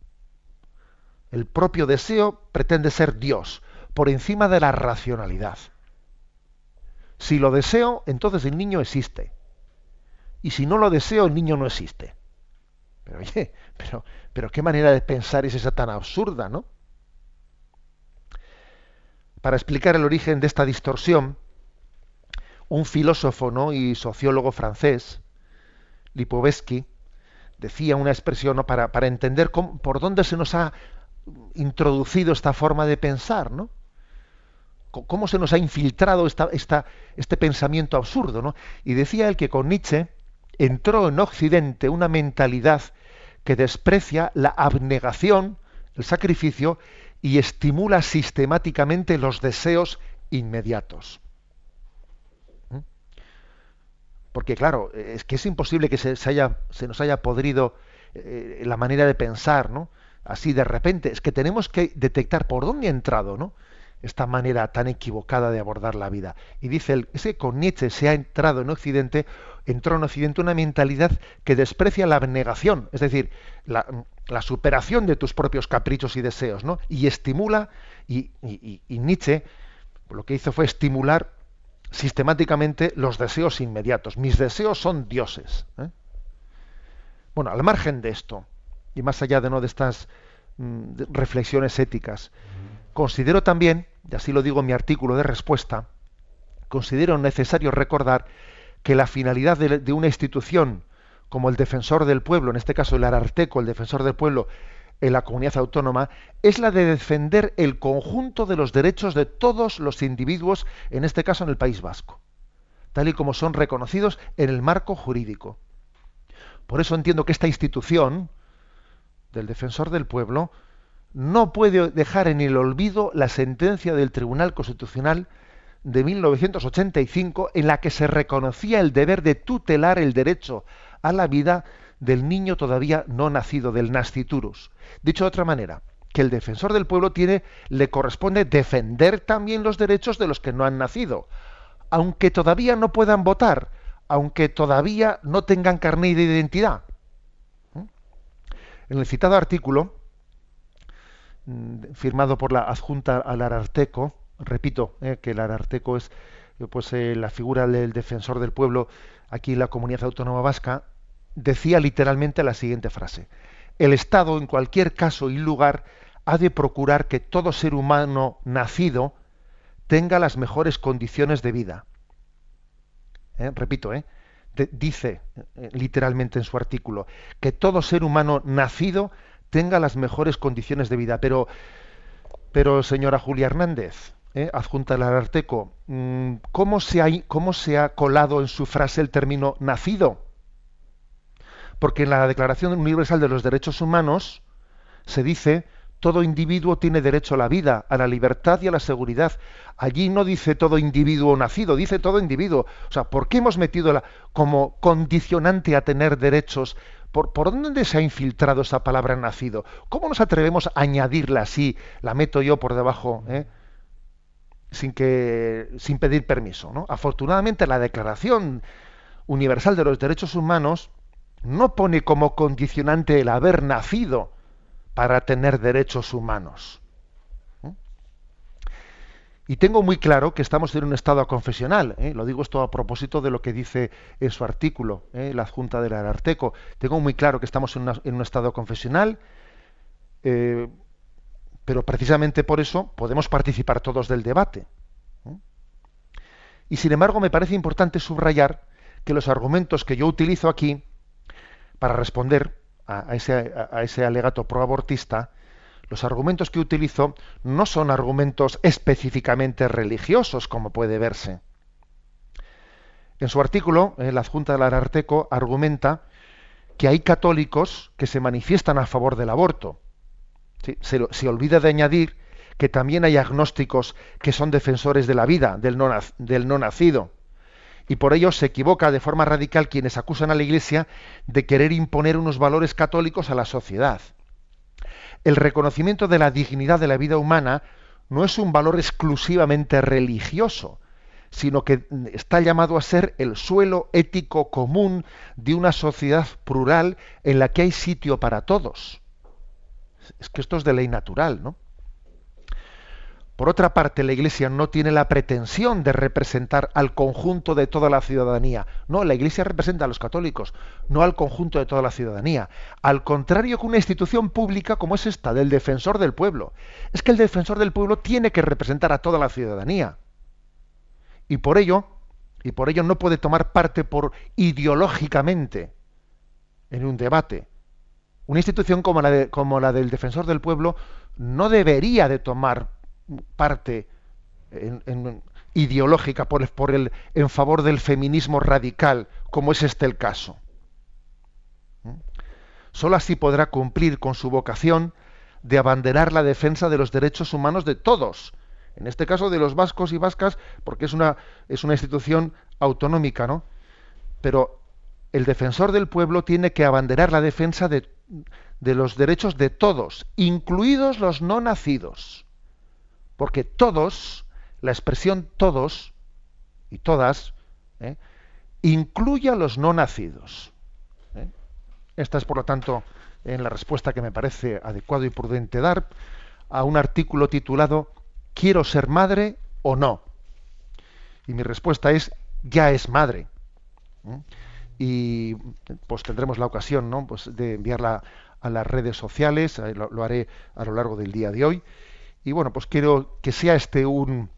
El propio deseo pretende ser Dios, por encima de la racionalidad. Si lo deseo, entonces el niño existe. Y si no lo deseo, el niño no existe. Pero oye, pero, pero qué manera de pensar es esa tan absurda, ¿no? Para explicar el origen de esta distorsión, un filósofo ¿no? y sociólogo francés, Lipovetsky, decía una expresión para, para, entender por dónde se nos ha introducido esta forma de pensar, ¿no? Cómo se nos ha infiltrado esta, este pensamiento absurdo, ¿no? Y decía él que con Nietzsche entró en Occidente una mentalidad que desprecia la abnegación, el sacrificio, y estimula sistemáticamente los deseos inmediatos. ¿Mm? Porque claro, es que es imposible que se, nos haya podrido eh, la manera de pensar. Así de repente, es que tenemos que detectar por dónde ha entrado, ¿no? esta manera tan equivocada de abordar la vida. Y dice él, ese con Nietzsche se ha entrado en Occidente, entró en Occidente una mentalidad que desprecia la abnegación, es decir, la, superación de tus propios caprichos y deseos, ¿no? Y estimula, y, Nietzsche lo que hizo fue estimular sistemáticamente los deseos inmediatos. Mis deseos son dioses. ¿eh? Bueno, al margen de esto, y más allá de no de estas mm, reflexiones éticas, considero también y así lo digo en mi artículo de respuesta, considero necesario recordar que la finalidad de, una institución como el defensor del pueblo, en este caso el Ararteco, el defensor del pueblo en la comunidad autónoma, es la de defender el conjunto de los derechos de todos los individuos, en este caso en el País Vasco, tal y como son reconocidos en el marco jurídico. Por eso entiendo que esta institución del defensor del pueblo no puede dejar en el olvido la sentencia del Tribunal Constitucional de 1985 en la que se reconocía el deber de tutelar el derecho a la vida del niño todavía no nacido, del nasciturus. Dicho de otra manera, que el defensor del pueblo tiene, le corresponde defender también los derechos de los que no han nacido, aunque todavía no puedan votar, aunque todavía no tengan carnet de identidad. ¿Mm? En el citado artículo, Mm, firmado por la adjunta al Ararteco, repito eh, que el Ararteco es eh, pues eh, la figura del defensor del pueblo aquí en la comunidad autónoma vasca, decía literalmente la siguiente frase: el Estado en cualquier caso y lugar ha de procurar que todo ser humano nacido tenga las mejores condiciones de vida. repito, dice literalmente en su artículo que todo ser humano nacido tenga las mejores condiciones de vida. Pero, pero señora Julia Hernández, ¿eh? adjunta al Arteco, mm, ¿cómo se, ha, ¿cómo se ha colado en su frase el término nacido? Porque en la Declaración Universal de los Derechos Humanos se dice todo individuo tiene derecho a la vida, a la libertad y a la seguridad. Allí no dice todo individuo nacido, dice todo individuo. O sea, ¿por qué hemos metido la, como condicionante a tener derechos ¿Por, dónde se ha infiltrado esa palabra nacido? ¿Cómo nos atrevemos a añadirla así? La meto yo por debajo, ¿eh? Sin, que, sin pedir permiso. ¿no? Afortunadamente la Declaración Universal de los Derechos Humanos no pone como condicionante el haber nacido para tener derechos humanos. Y tengo muy claro que estamos en un estado confesional. ¿eh? Lo digo esto a propósito de lo que dice en su artículo, ¿eh? la Junta del Ararteco. Tengo muy claro que estamos en, un estado confesional, eh, pero precisamente por eso podemos participar todos del debate. Y sin embargo me parece importante subrayar que los argumentos que yo utilizo aquí para responder a, ese, alegato proabortista, los argumentos que utilizo no son argumentos específicamente religiosos, como puede verse. En su artículo, la Junta del Ararteco argumenta que hay católicos que se manifiestan a favor del aborto. Se, olvida de añadir que también hay agnósticos que son defensores de la vida, del no, del no nacido. Y por ello se equivoca de forma radical quienes acusan a la Iglesia de querer imponer unos valores católicos a la sociedad el reconocimiento de la dignidad de la vida humana no es un valor exclusivamente religioso, sino que está llamado a ser el suelo ético común de una sociedad plural en la que hay sitio para todos. Es que esto es de ley natural, ¿no? Por otra parte, la Iglesia no tiene la pretensión de representar al conjunto de toda la ciudadanía. No, la Iglesia representa a los católicos, no al conjunto de toda la ciudadanía. Al contrario que una institución pública como es esta, del defensor del pueblo. Es que el defensor del pueblo tiene que representar a toda la ciudadanía. Y por ello, y por ello no puede tomar parte por ideológicamente en un debate. Una institución como la, como la del defensor del pueblo no debería de tomar parte ideológica por, por el, en favor del feminismo radical, como es este el caso. ¿Mm? Solo así podrá cumplir con su vocación de abanderar la defensa de los derechos humanos de todos, en este caso de los vascos y vascas, porque es una, es una institución autonómica, ¿no? Pero el defensor del pueblo tiene que abanderar la defensa de, de los derechos de todos, incluidos los no nacidos. Porque todos, la expresión todos y todas, ¿eh? incluye a los no nacidos. ¿eh? Esta es, por lo tanto, en la respuesta que me parece adecuado y prudente dar a un artículo titulado ¿Quiero ser madre o no? Y mi respuesta es ya es madre. ¿eh? Y pues tendremos la ocasión ¿no? pues, de enviarla a las redes sociales, lo haré a lo largo del día de hoy y bueno, pues quiero que sea este un,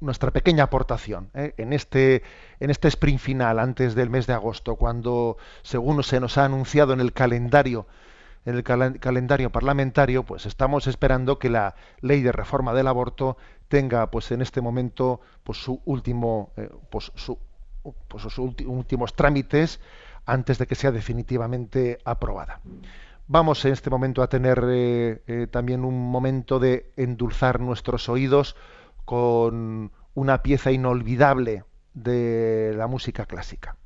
nuestra pequeña aportación ¿eh? en este en este sprint final antes del mes de agosto, cuando según se nos ha anunciado en el calendario en el calendario parlamentario, pues estamos esperando que la ley de reforma del aborto tenga, pues en este momento, pues su último, eh, pues, su, pues sus últimos trámites antes de que sea definitivamente aprobada. Vamos en este momento a tener eh, eh, también un momento de endulzar nuestros oídos con una pieza inolvidable de la música clásica.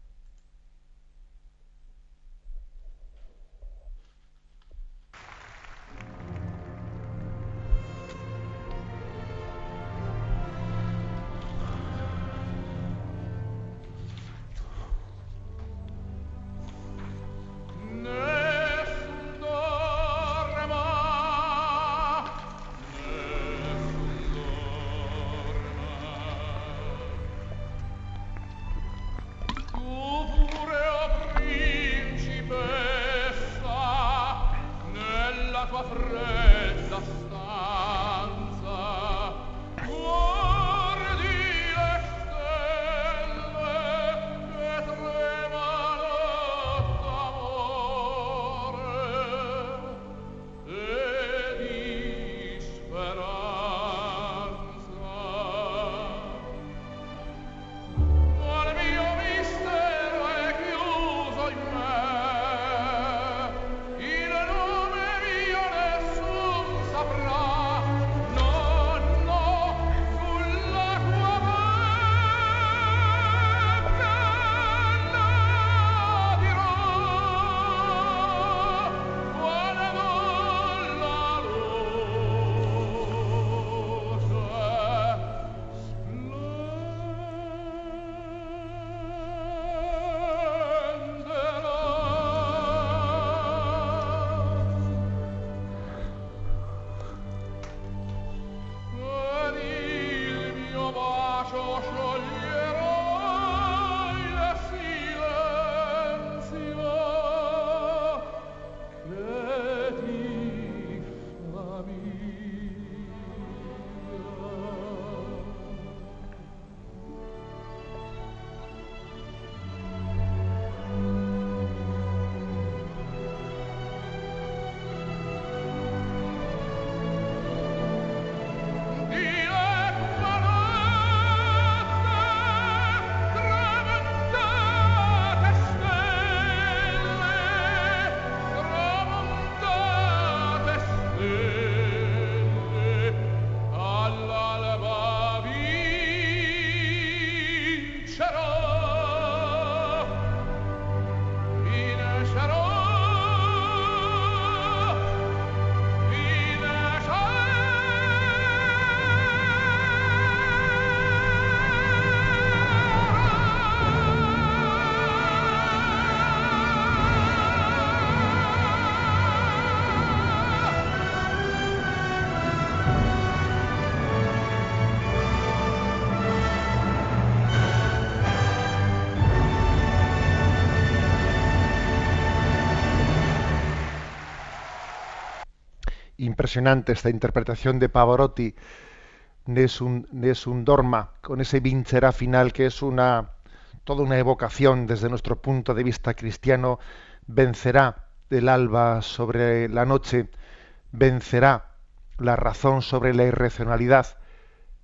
Impresionante esta interpretación de Pavarotti es un Dorma, con ese vincerá final que es una toda una evocación desde nuestro punto de vista cristiano, vencerá el alba sobre la noche, vencerá la razón sobre la irracionalidad,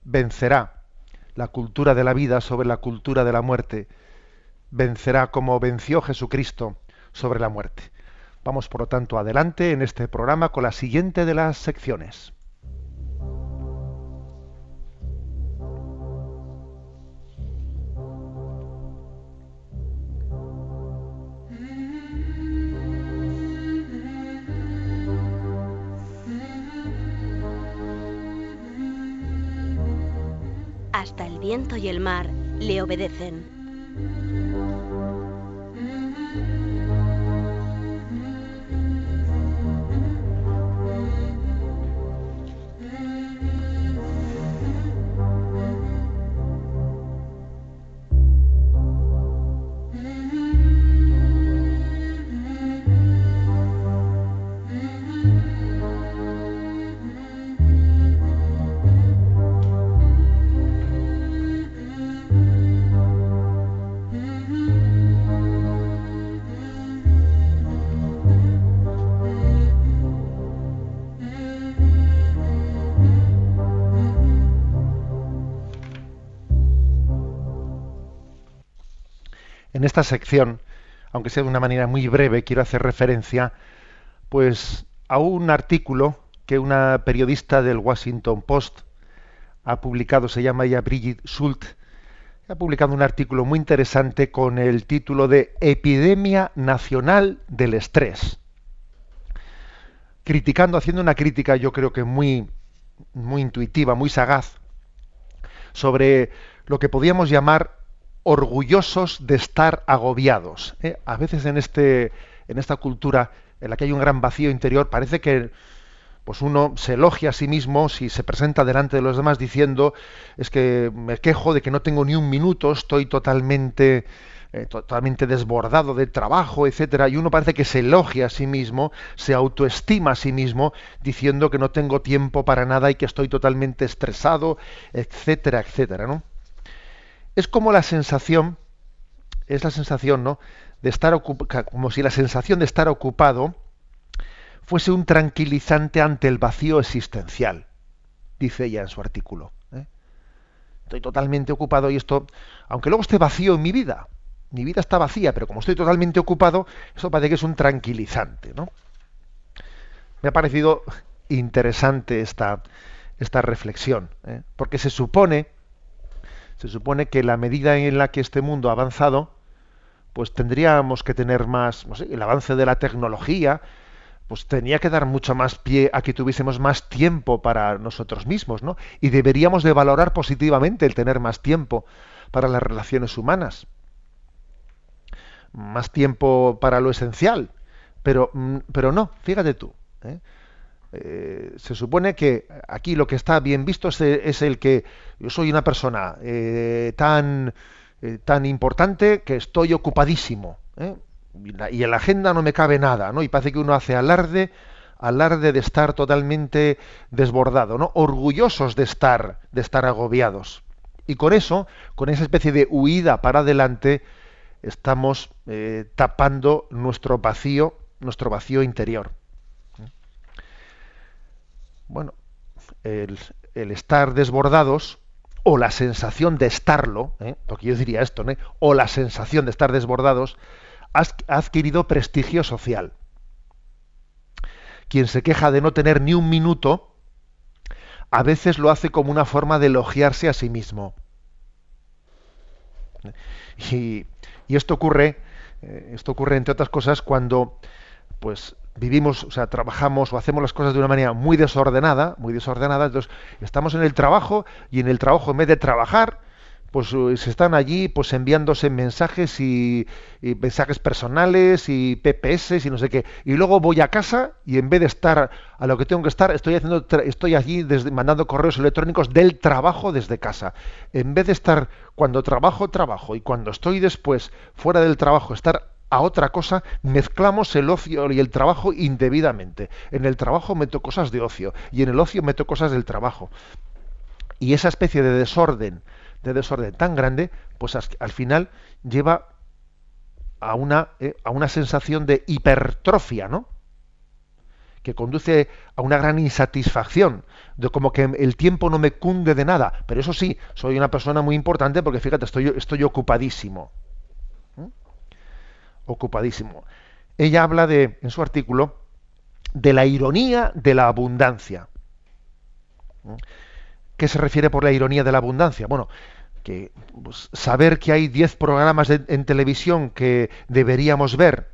vencerá la cultura de la vida sobre la cultura de la muerte, vencerá como venció Jesucristo sobre la muerte. Vamos, por lo tanto, adelante en este programa con la siguiente de las secciones. Hasta el viento y el mar le obedecen. Esta sección, aunque sea de una manera muy breve, quiero hacer referencia pues a un artículo que una periodista del Washington Post ha publicado, se llama ella Brigitte Schult, ha publicado un artículo muy interesante con el título de Epidemia Nacional del Estrés. Criticando, haciendo una crítica yo creo que muy, muy intuitiva, muy sagaz, sobre lo que podíamos llamar orgullosos de estar agobiados. ¿eh? A veces en, este, en esta cultura en la que hay un gran vacío interior, parece que pues uno se elogia a sí mismo si se presenta delante de los demás diciendo es que me quejo de que no tengo ni un minuto, estoy totalmente eh, totalmente desbordado de trabajo, etcétera, y uno parece que se elogia a sí mismo, se autoestima a sí mismo diciendo que no tengo tiempo para nada y que estoy totalmente estresado, etcétera, etcétera, ¿no? Es como la sensación, es la sensación, ¿no? De estar como si la sensación de estar ocupado fuese un tranquilizante ante el vacío existencial, dice ella en su artículo. ¿eh? Estoy totalmente ocupado y esto, aunque luego esté vacío en mi vida, mi vida está vacía, pero como estoy totalmente ocupado, eso parece que es un tranquilizante, ¿no? Me ha parecido interesante esta, esta reflexión, ¿eh? porque se supone se supone que la medida en la que este mundo ha avanzado, pues tendríamos que tener más, el avance de la tecnología, pues tenía que dar mucho más pie a que tuviésemos más tiempo para nosotros mismos, ¿no? Y deberíamos de valorar positivamente el tener más tiempo para las relaciones humanas, más tiempo para lo esencial, pero, mm, pero no, fíjate tú. ¿eh? Eh, se supone que aquí lo que está bien visto es, el que yo soy una persona eh, tan, eh, tan importante que estoy ocupadísimo y, en la agenda no me cabe nada ¿no? y parece que uno hace alarde alarde de estar totalmente desbordado no orgullosos de estar de estar agobiados. Y con eso con esa especie de huida para adelante estamos tapando nuestro vacío nuestro vacío interior bueno, el, estar desbordados o la sensación de estarlo, ¿eh? porque yo diría esto, o la sensación de estar desbordados, ha adquirido prestigio social. Quien se queja de no tener ni un minuto, a veces lo hace como una forma de elogiarse a sí mismo. Y, esto ocurre, eh, esto ocurre entre otras cosas cuando, pues, vivimos, o sea, trabajamos o hacemos las cosas de una manera muy desordenada, muy desordenada, entonces estamos en el trabajo y en el trabajo en vez de trabajar, pues eh, se están allí pues enviándose mensajes y, mensajes personales y PPS y no sé qué. Y luego voy a casa y en vez de estar a lo que tengo que estar, estoy haciendo estoy allí desde, mandando correos electrónicos del trabajo desde casa. En vez de estar cuando trabajo, trabajo y cuando estoy después fuera del trabajo, estar a otra cosa, mezclamos el ocio y el trabajo indebidamente. En el trabajo meto cosas de ocio y en el ocio meto cosas del trabajo. Y esa especie de desorden, de desorden tan grande, pues al final lleva a una, eh, a una sensación de hipertrofia, ¿no? que conduce a una gran insatisfacción, de como que el tiempo no me cunde de nada. Pero eso sí, soy una persona muy importante porque fíjate, estoy, estoy ocupadísimo. Ocupadísimo. Ella habla de, en su artículo, de la ironía de la abundancia. ¿Mm? ¿Qué se refiere por la ironía de la abundancia? Bueno, que pues, saber que hay 10 programas en televisión que deberíamos ver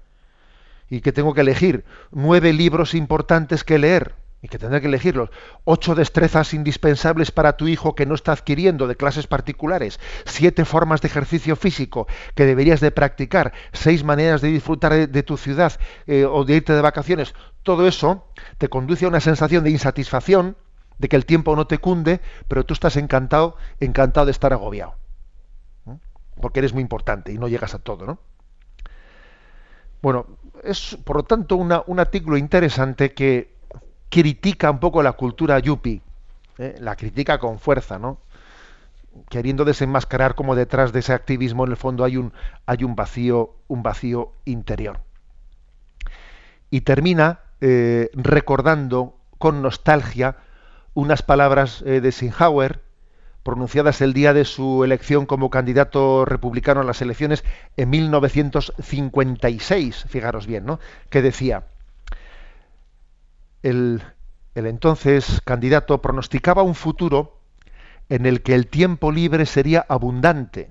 y que tengo que elegir nueve libros importantes que leer y que tendré que elegirlos, ocho destrezas indispensables para tu hijo que no está adquiriendo de clases particulares, siete formas de ejercicio físico que deberías de practicar, seis maneras de disfrutar de, tu ciudad eh, o de irte de vacaciones, todo eso te conduce a una sensación de insatisfacción, de que el tiempo no te cunde, pero tú estás encantado, encantado de estar agobiado, porque eres muy importante y no llegas a todo, ¿no? Bueno, es por lo tanto un artículo interesante que critica un poco la cultura yuppie, ¿eh? la critica con fuerza, ¿no? queriendo desenmascarar como detrás de ese activismo en el fondo hay un, vacío, un vacío interior. Y termina eh, recordando con nostalgia unas palabras eh, de Sinhauer pronunciadas el día de su elección como candidato republicano a las elecciones en 1956, fijaros bien, ¿no? Que decía, el, entonces candidato pronosticaba un futuro en el que el tiempo libre sería abundante,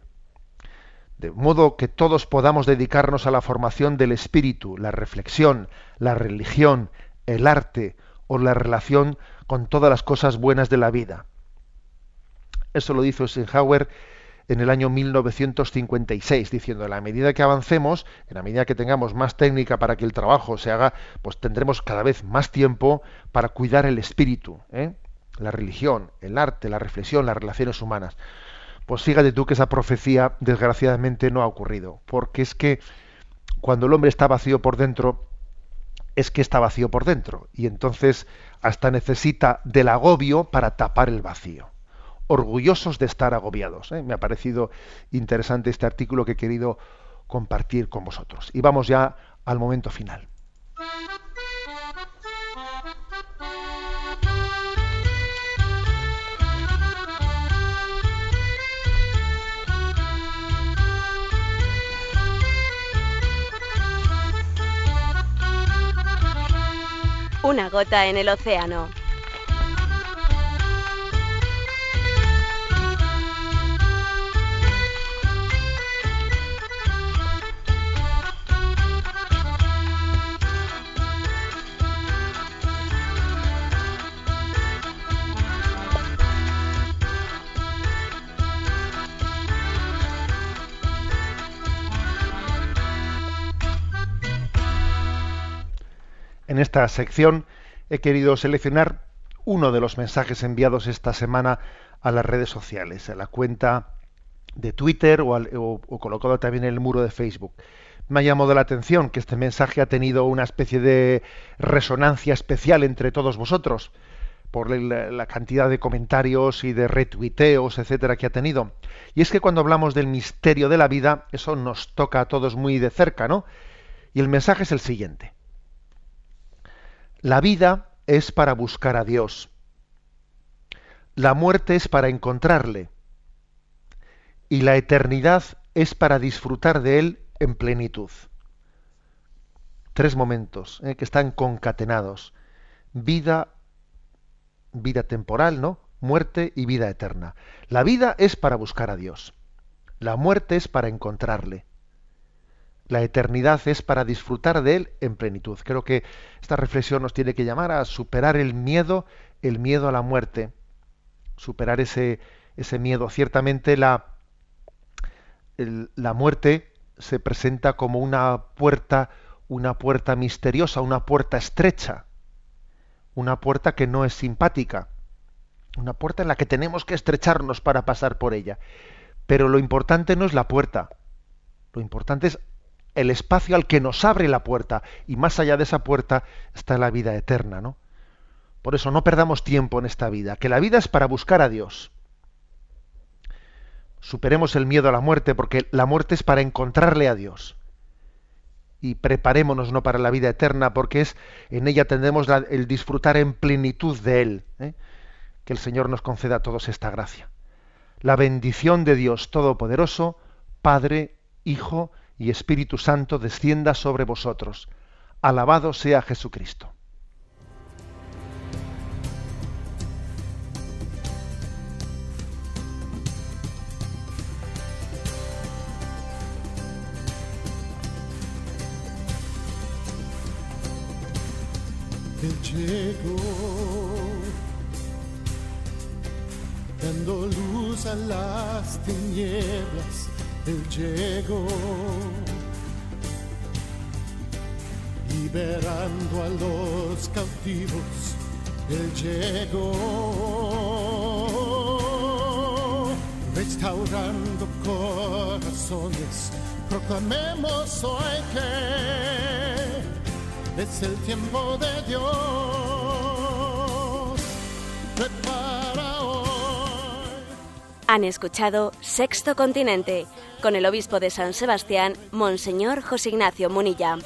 de modo que todos podamos dedicarnos a la formación del espíritu, la reflexión, la religión, el arte o la relación con todas las cosas buenas de la vida. Eso lo dijo Eisenhower en el año 1956, diciendo, en la medida que avancemos, en la medida que tengamos más técnica para que el trabajo se haga, pues tendremos cada vez más tiempo para cuidar el espíritu, ¿eh? la religión, el arte, la reflexión, las relaciones humanas. Pues fíjate tú que esa profecía, desgraciadamente, no ha ocurrido, porque es que cuando el hombre está vacío por dentro, es que está vacío por dentro, y entonces hasta necesita del agobio para tapar el vacío orgullosos de estar agobiados. ¿eh? Me ha parecido interesante este artículo que he querido compartir con vosotros. Y vamos ya al momento final. Una gota en el océano. En esta sección he querido seleccionar uno de los mensajes enviados esta semana a las redes sociales, a la cuenta de Twitter o, colocado también en el muro de Facebook. Me ha llamado la atención que este mensaje ha tenido una especie de resonancia especial entre todos vosotros por la, la, cantidad de comentarios y de retuiteos, etcétera, que ha tenido. Y es que cuando hablamos del misterio de la vida, eso nos toca a todos muy de cerca, ¿no? Y el mensaje es el siguiente. La vida es para buscar a Dios. La muerte es para encontrarle. Y la eternidad es para disfrutar de Él en plenitud. Tres momentos eh, que están concatenados. Vida, vida temporal, ¿no? Muerte y vida eterna. La vida es para buscar a Dios. La muerte es para encontrarle la eternidad es para disfrutar de él en plenitud. Creo que esta reflexión nos tiene que llamar a superar el miedo, el miedo a la muerte, superar ese, ese miedo. Ciertamente la, la muerte se presenta como una puerta, una puerta misteriosa, una puerta estrecha, una puerta que no es simpática, una puerta en la que tenemos que estrecharnos para pasar por ella. Pero lo importante no es la puerta, lo importante es el espacio al que nos abre la puerta, y más allá de esa puerta está la vida eterna, ¿no? Por eso no perdamos tiempo en esta vida, que la vida es para buscar a Dios. Superemos el miedo a la muerte, porque la muerte es para encontrarle a Dios. Y preparémonos no para la vida eterna, porque es en ella tendremos el disfrutar en plenitud de Él. ¿eh? Que el Señor nos conceda a todos esta gracia. La bendición de Dios Todopoderoso, Padre, Hijo y Espíritu Santo descienda sobre vosotros. Alabado sea Jesucristo. Dando luz a las tinieblas él llegó, liberando a los cautivos. Él llegó, restaurando corazones. Proclamemos hoy que es el tiempo de Dios. Han escuchado Sexto Continente con el obispo de San Sebastián, Monseñor José Ignacio Munilla.